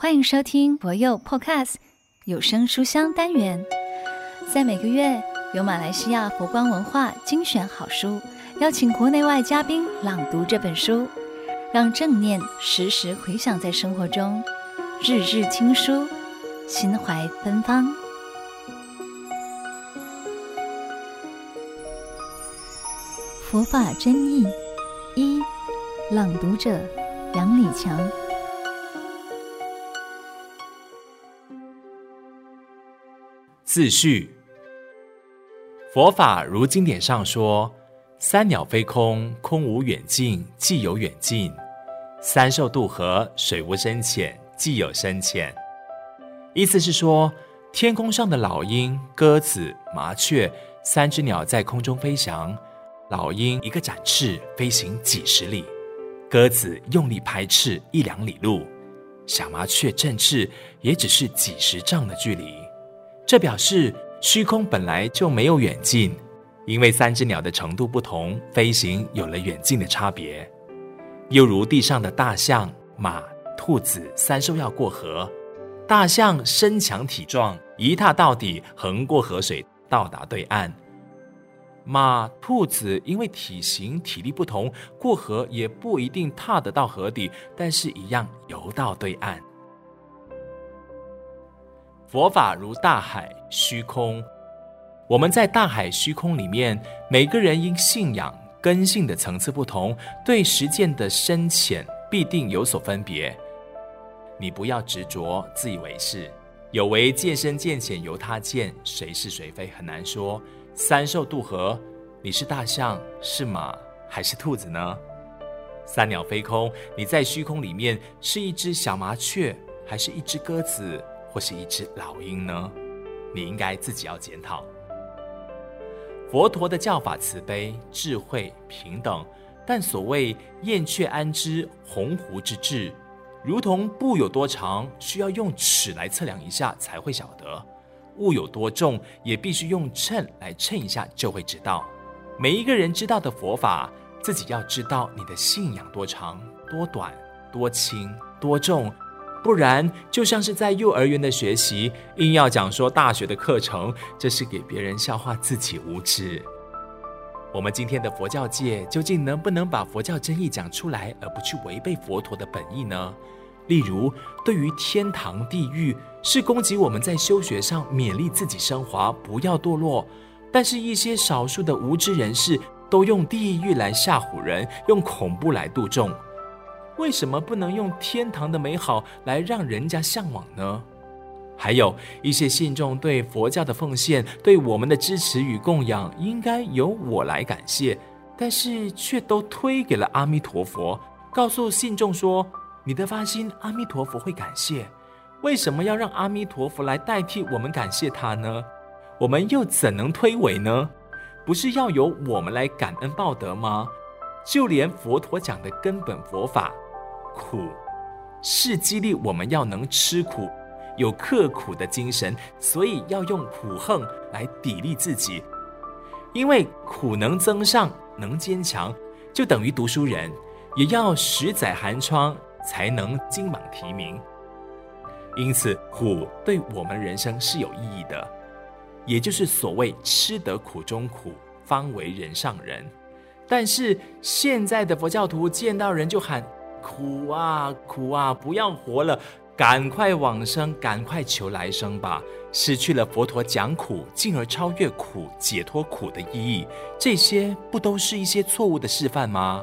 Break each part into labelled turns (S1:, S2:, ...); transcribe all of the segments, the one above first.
S1: 欢迎收听博佑 Podcast 有声书香单元，在每个月由马来西亚佛光文化精选好书，邀请国内外嘉宾朗读这本书，让正念时时回响在生活中，日日听书，心怀芬芳。佛法真意一，朗读者杨礼强。
S2: 自序：佛法如经典上说，三鸟飞空，空无远近，即有远近；三兽渡河，水无深浅，即有深浅。意思是说，天空上的老鹰、鸽子、麻雀三只鸟在空中飞翔，老鹰一个展翅飞行几十里，鸽子用力拍翅一两里路，小麻雀振翅也只是几十丈的距离。这表示虚空本来就没有远近，因为三只鸟的程度不同，飞行有了远近的差别。又如地上的大象、马、兔子三兽要过河，大象身强体壮，一踏到底，横过河水到达对岸；马、兔子因为体型体力不同，过河也不一定踏得到河底，但是一样游到对岸。佛法如大海虚空，我们在大海虚空里面，每个人因信仰根性的层次不同，对实践的深浅必定有所分别。你不要执着，自以为是，有为见深见浅由他见，谁是谁非很难说。三兽渡河，你是大象，是马，还是兔子呢？三鸟飞空，你在虚空里面是一只小麻雀，还是一只鸽子？或是一只老鹰呢？你应该自己要检讨。佛陀的教法慈悲、智慧、平等，但所谓燕雀安知鸿鹄之志，如同布有多长，需要用尺来测量一下才会晓得；物有多重，也必须用秤来称一下就会知道。每一个人知道的佛法，自己要知道你的信仰多长、多短、多轻、多重。不然，就像是在幼儿园的学习，硬要讲说大学的课程，这是给别人笑话自己无知。我们今天的佛教界，究竟能不能把佛教真义讲出来，而不去违背佛陀的本意呢？例如，对于天堂、地狱，是攻击我们在修学上勉励自己升华，不要堕落；但是，一些少数的无知人士，都用地狱来吓唬人，用恐怖来度众。为什么不能用天堂的美好来让人家向往呢？还有一些信众对佛教的奉献、对我们的支持与供养，应该由我来感谢，但是却都推给了阿弥陀佛，告诉信众说：“你的发心，阿弥陀佛会感谢。为什么要让阿弥陀佛来代替我们感谢他呢？我们又怎能推诿呢？不是要由我们来感恩报德吗？就连佛陀讲的根本佛法。”苦是激励我们要能吃苦，有刻苦的精神，所以要用苦恨来砥砺自己。因为苦能增上，能坚强，就等于读书人也要十载寒窗才能金榜题名。因此，苦对我们人生是有意义的，也就是所谓吃得苦中苦，方为人上人。但是现在的佛教徒见到人就喊。苦啊苦啊，不要活了，赶快往生，赶快求来生吧！失去了佛陀讲苦，进而超越苦、解脱苦的意义，这些不都是一些错误的示范吗？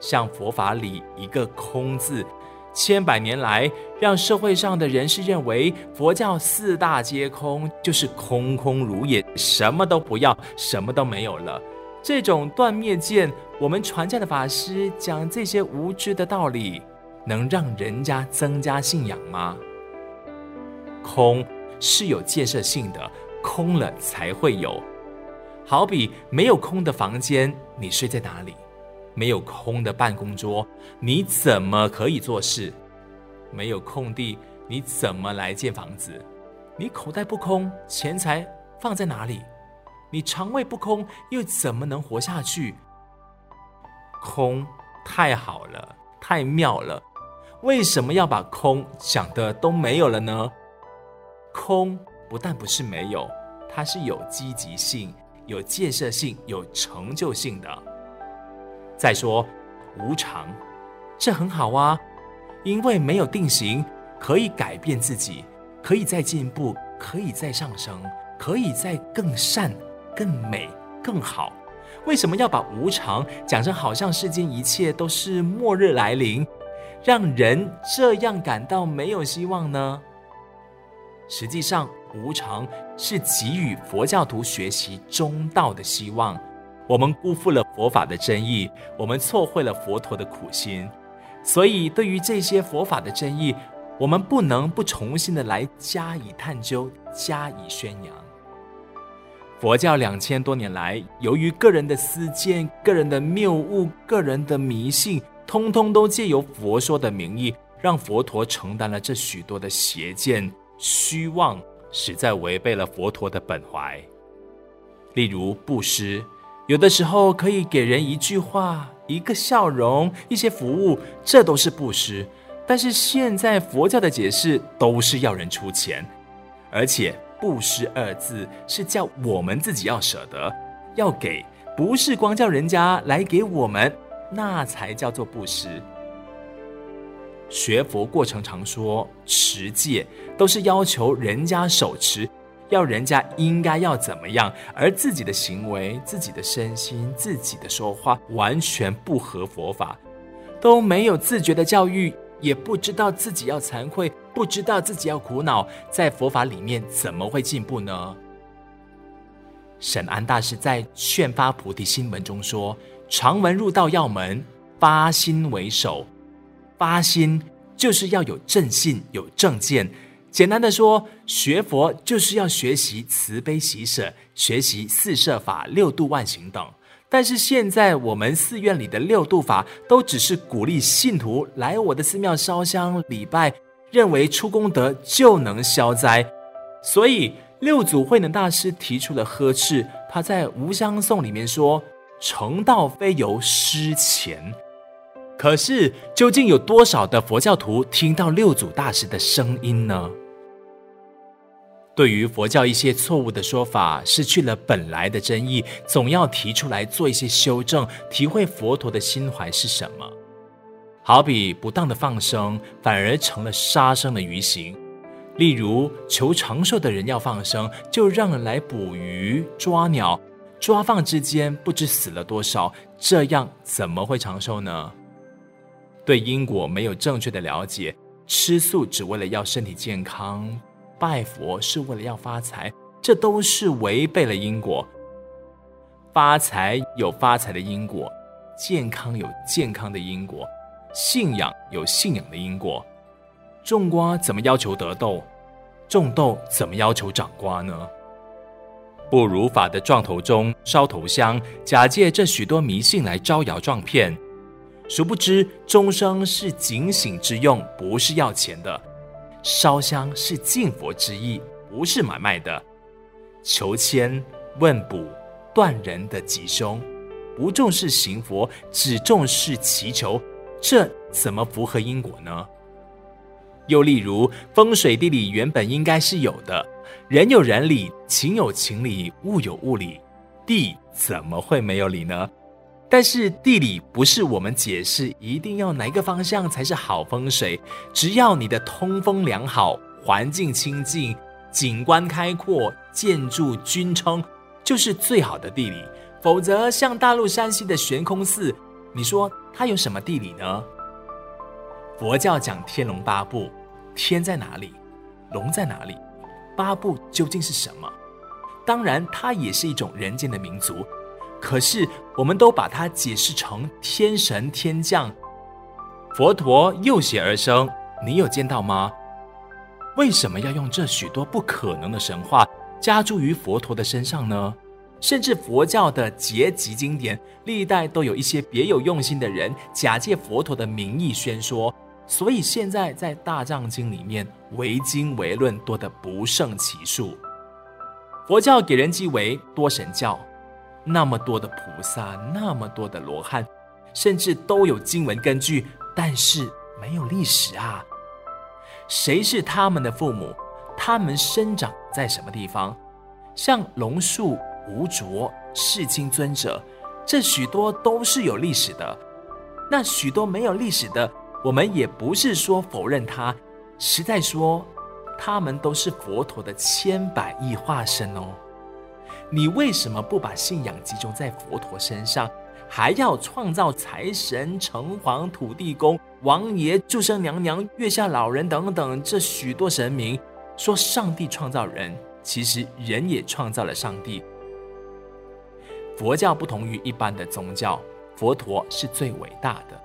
S2: 像佛法里一个“空”字，千百年来让社会上的人士认为佛教四大皆空，就是空空如也，什么都不要，什么都没有了。这种断灭见，我们传教的法师讲这些无知的道理，能让人家增加信仰吗？空是有建设性的，空了才会有。好比没有空的房间，你睡在哪里？没有空的办公桌，你怎么可以做事？没有空地，你怎么来建房子？你口袋不空，钱财放在哪里？你肠胃不空，又怎么能活下去？空太好了，太妙了。为什么要把空想的都没有了呢？空不但不是没有，它是有积极性、有建设性、有成就性的。再说无常，这很好啊，因为没有定型，可以改变自己，可以再进步，可以再上升，可以再更善、更美、更好。为什么要把无常讲成好像世间一切都是末日来临，让人这样感到没有希望呢？实际上，无常是给予佛教徒学习中道的希望。我们辜负了佛法的真意，我们错会了佛陀的苦心，所以对于这些佛法的真意，我们不能不重新的来加以探究、加以宣扬。佛教两千多年来，由于个人的私见、个人的谬误、个人的迷信，通通都借由佛说的名义，让佛陀承担了这许多的邪见、虚妄，实在违背了佛陀的本怀。例如布施，有的时候可以给人一句话、一个笑容、一些服务，这都是布施。但是现在佛教的解释都是要人出钱，而且。布施二字是叫我们自己要舍得，要给，不是光叫人家来给我们，那才叫做布施。学佛过程常说持戒，都是要求人家手持，要人家应该要怎么样，而自己的行为、自己的身心、自己的说话，完全不合佛法，都没有自觉的教育。也不知道自己要惭愧，不知道自己要苦恼，在佛法里面怎么会进步呢？沈安大师在《劝发菩提心文》中说：“常闻入道要门，发心为首。发心就是要有正信，有正见。简单的说，学佛就是要学习慈悲喜舍，学习四摄法、六度万行等。”但是现在我们寺院里的六度法都只是鼓励信徒来我的寺庙烧香礼拜，认为出功德就能消灾，所以六祖慧能大师提出了呵斥。他在《无相颂》里面说：“成道非由施钱。”可是究竟有多少的佛教徒听到六祖大师的声音呢？对于佛教一些错误的说法，失去了本来的真义，总要提出来做一些修正，体会佛陀的心怀是什么。好比不当的放生，反而成了杀生的鱼行。例如求长寿的人要放生，就让人来捕鱼、抓鸟，抓放之间不知死了多少，这样怎么会长寿呢？对因果没有正确的了解，吃素只为了要身体健康。拜佛是为了要发财，这都是违背了因果。发财有发财的因果，健康有健康的因果，信仰有信仰的因果。种瓜怎么要求得豆？种豆怎么要求长瓜呢？不如法的撞头钟、烧头香，假借这许多迷信来招摇撞骗，殊不知钟声是警醒之用，不是要钱的。烧香是敬佛之意，不是买卖的。求签问卜断人的吉凶，不重视行佛，只重视祈求，这怎么符合因果呢？又例如风水地理原本应该是有的，人有人理，情有情理，物有物理，地怎么会没有理呢？但是地理不是我们解释一定要哪个方向才是好风水，只要你的通风良好，环境清净，景观开阔，建筑均称，就是最好的地理。否则像大陆山西的悬空寺，你说它有什么地理呢？佛教讲天龙八部，天在哪里？龙在哪里？八部究竟是什么？当然，它也是一种人间的民族。可是，我们都把它解释成天神天将，佛陀又写而生，你有见到吗？为什么要用这许多不可能的神话加诸于佛陀的身上呢？甚至佛教的结集经典，历代都有一些别有用心的人假借佛陀的名义宣说，所以现在在大藏经里面，唯经唯论多得不胜其数。佛教给人讥为多神教。那么多的菩萨，那么多的罗汉，甚至都有经文根据，但是没有历史啊。谁是他们的父母？他们生长在什么地方？像龙树、吴卓、世经尊者，这许多都是有历史的。那许多没有历史的，我们也不是说否认他，实在说，他们都是佛陀的千百亿化身哦。你为什么不把信仰集中在佛陀身上，还要创造财神、城隍、土地公、王爷、祝生娘娘、月下老人等等这许多神明？说上帝创造人，其实人也创造了上帝。佛教不同于一般的宗教，佛陀是最伟大的，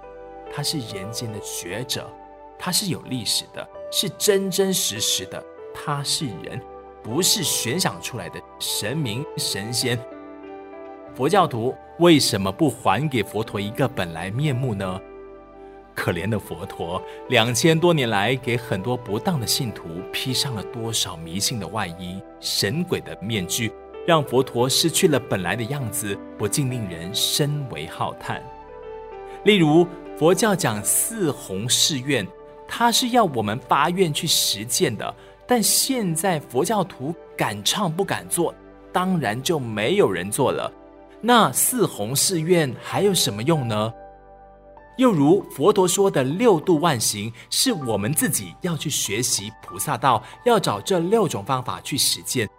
S2: 他是人间的学者，他是有历史的，是真真实实的，他是人，不是悬想出来的神明神仙。佛教徒为什么不还给佛陀一个本来面目呢？可怜的佛陀，两千多年来给很多不当的信徒披上了多少迷信的外衣、神鬼的面具，让佛陀失去了本来的样子，不禁令人深为浩叹。例如，佛教讲四弘誓愿，它是要我们发愿去实践的，但现在佛教徒敢唱不敢做，当然就没有人做了。那四弘誓愿还有什么用呢？又如佛陀说的六度万行，是我们自己要去学习菩萨道，要找这六种方法去实践，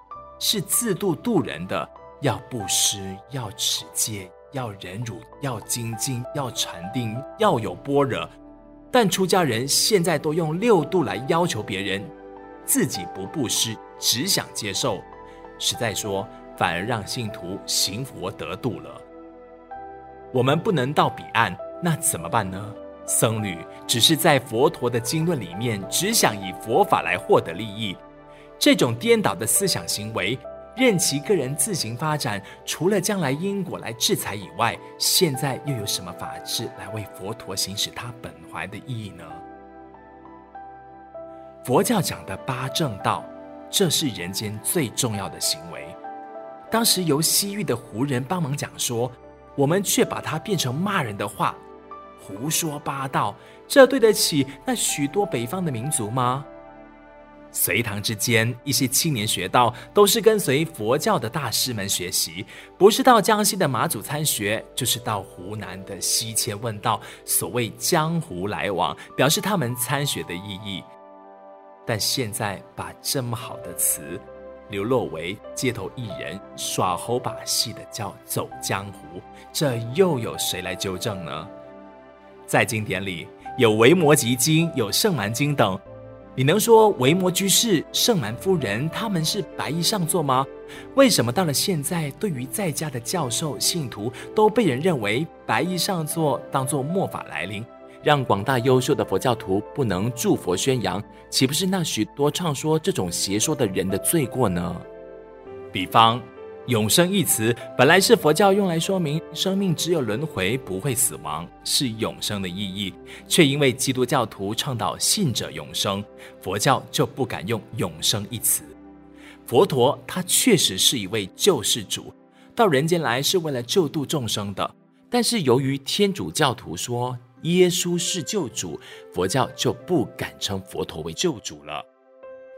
S2: 是自度度人的。要布施，要持戒，要忍辱，要精进，要禅定，要有般若。但出家人现在都用六度来要求别人，自己不布施，只想接受，实在说，反而让信徒行佛得度了。我们不能到彼岸。那怎么办呢？僧侣只是在佛陀的经论里面，只想以佛法来获得利益，这种颠倒的思想行为，任其个人自行发展，除了将来因果来制裁以外，现在又有什么法治来为佛陀行使他本怀的意义呢？佛教讲的八正道，这是人间最重要的行为。当时由西域的胡人帮忙讲说，我们却把它变成骂人的话。胡说八道，这对得起那许多北方的民族吗？隋唐之间，一些青年学道都是跟随佛教的大师们学习，不是到江西的马祖参学，就是到湖南的西迁问道。所谓江湖来往，表示他们参学的意义。但现在把这么好的词流落为街头艺人耍猴把戏的叫走江湖，这又有谁来纠正呢？在经典里有《维摩诘经》、有《圣蛮经》等，你能说维摩居士、圣蛮夫人他们是白衣上座吗？为什么到了现在，对于在家的教授、信徒都被人认为白衣上座，当作末法来临，让广大优秀的佛教徒不能祝佛宣扬，岂不是那许多唱说这种邪说的人的罪过呢？比方。永生一词本来是佛教用来说明生命只有轮回，不会死亡，是永生的意义。却因为基督教徒倡导信者永生，佛教就不敢用永生一词。佛陀他确实是一位救世主，到人间来是为了救度众生的。但是由于天主教徒说耶稣是救主，佛教就不敢称佛陀为救主了。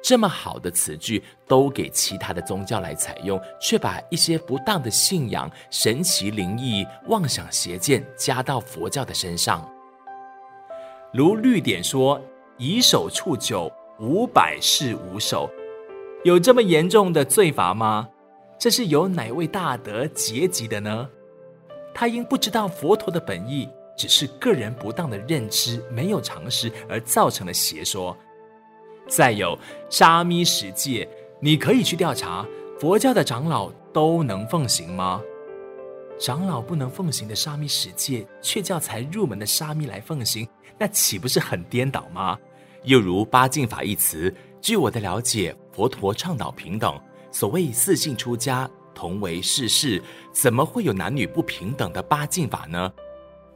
S2: 这么好的词句都给其他的宗教来采用，却把一些不当的信仰、神奇灵异、妄想邪见加到佛教的身上。如律典说：“以手触酒，五百世无首。”有这么严重的罪罚吗？这是由哪位大德结集的呢？他因不知道佛陀的本意，只是个人不当的认知，没有常识而造成的邪说。再有沙弥十戒，你可以去调查，佛教的长老都能奉行吗？长老不能奉行的沙弥十戒，却叫才入门的沙弥来奉行，那岂不是很颠倒吗？又如八敬法一词，据我的了解，佛陀倡导平等，所谓四姓出家，同为世事，怎么会有男女不平等的八敬法呢？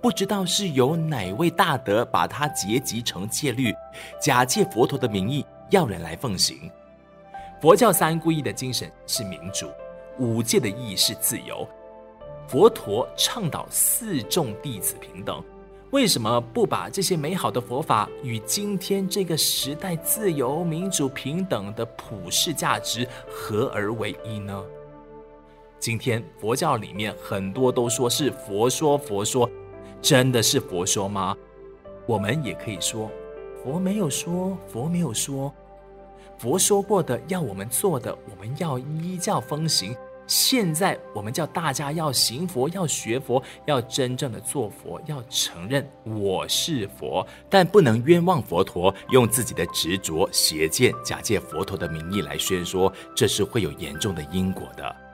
S2: 不知道是由哪位大德把它结集成戒律，假借佛陀的名义要人来奉行。佛教三皈依的精神是民主，五戒的意义是自由。佛陀倡导四众弟子平等，为什么不把这些美好的佛法与今天这个时代自由、民主、平等的普世价值合而为一呢？今天佛教里面很多都说是佛说佛说，真的是佛说吗？我们也可以说佛没有说，佛没有说，佛说过的要我们做的，我们要依教奉行。现在我们叫大家要行佛，要学佛，要真正的做佛，要承认我是佛，但不能冤枉佛陀，用自己的执着、邪见，假借佛陀的名义来宣说，这是会有严重的因果的。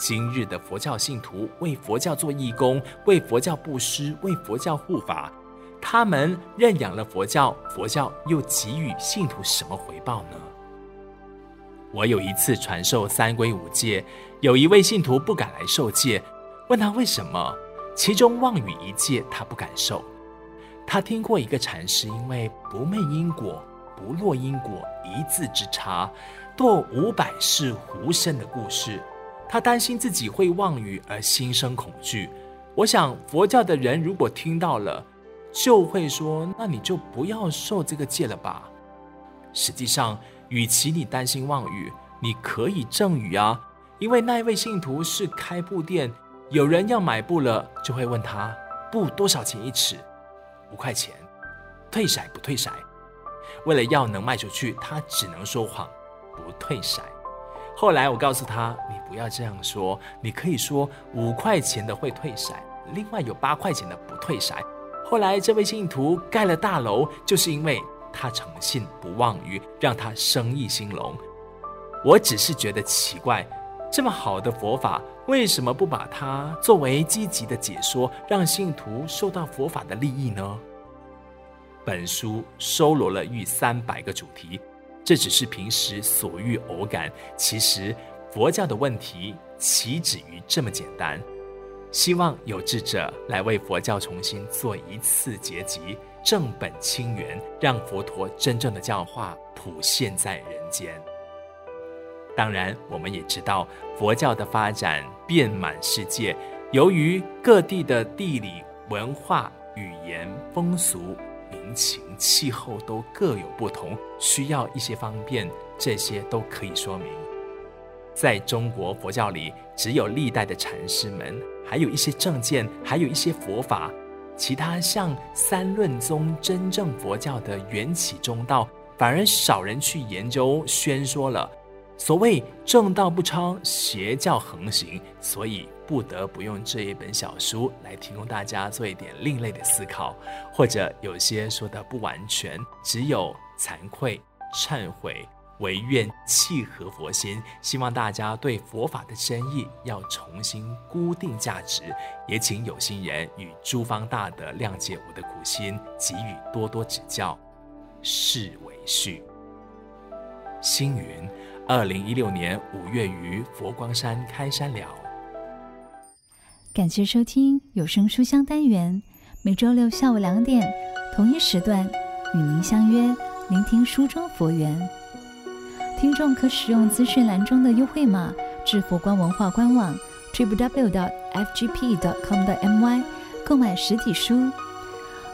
S2: 今日的佛教信徒为佛教做义工，为佛教布施，为佛教护法，他们认养了佛教，佛教又给予信徒什么回报呢？我有一次传授三皈五戒，有一位信徒不敢来受戒，问他为什么？其中妄语一戒他不敢受。他听过一个禅师因为不昧因果、不落因果一字之差，堕五百世狐身的故事，他担心自己会妄语而心生恐惧。我想佛教的人如果听到了，就会说：那你就不要受这个戒了吧。实际上。与其你担心妄语，你可以正语啊，因为那位信徒是开布店，有人要买布了，就会问他布多少钱一尺，五块钱，退色不退色？为了要能卖出去，他只能说谎，不退色。后来我告诉他，你不要这样说，你可以说五块钱的会退色，另外有八块钱的不退色。后来这位信徒盖了大楼，就是因为。他诚信不妄语，让他生意兴隆。我只是觉得奇怪，这么好的佛法，为什么不把它作为积极的解说，让信徒受到佛法的利益呢？本书收罗了逾三百个主题，这只是平时所遇偶感。其实佛教的问题岂止于这么简单？希望有志者来为佛教重新做一次结集。正本清源，让佛陀真正的教化普现在人间。当然，我们也知道佛教的发展遍满世界，由于各地的地理、文化、语言、风俗、民情、气候都各有不同，需要一些方便，这些都可以说明。在中国佛教里，只有历代的禅师们，还有一些正见，还有一些佛法。其他像三论宗真正佛教的缘起中道，反而少人去研究宣说了。所谓正道不昌，邪教横行，所以不得不用这一本小书来提供大家做一点另类的思考，或者有些说的不完全，只有惭愧、忏悔。唯愿契合佛心，希望大家对佛法的真意要重新估定价值，也请有心人与诸方大德谅解我的苦心，给予多多指教。是为序。星云，二零一六年五月于佛光山开山了。
S1: 感谢收听有声书香单元，每周六下午两点同一时段与您相约，聆听书中佛缘。听众可使用资讯栏中的优惠码至佛光文化官网，Triple W. FGP.com 的 M Y 购买实体书。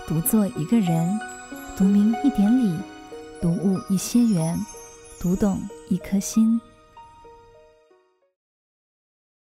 S1: 读作一个人，读明一点理，读悟一些缘，读懂一颗心。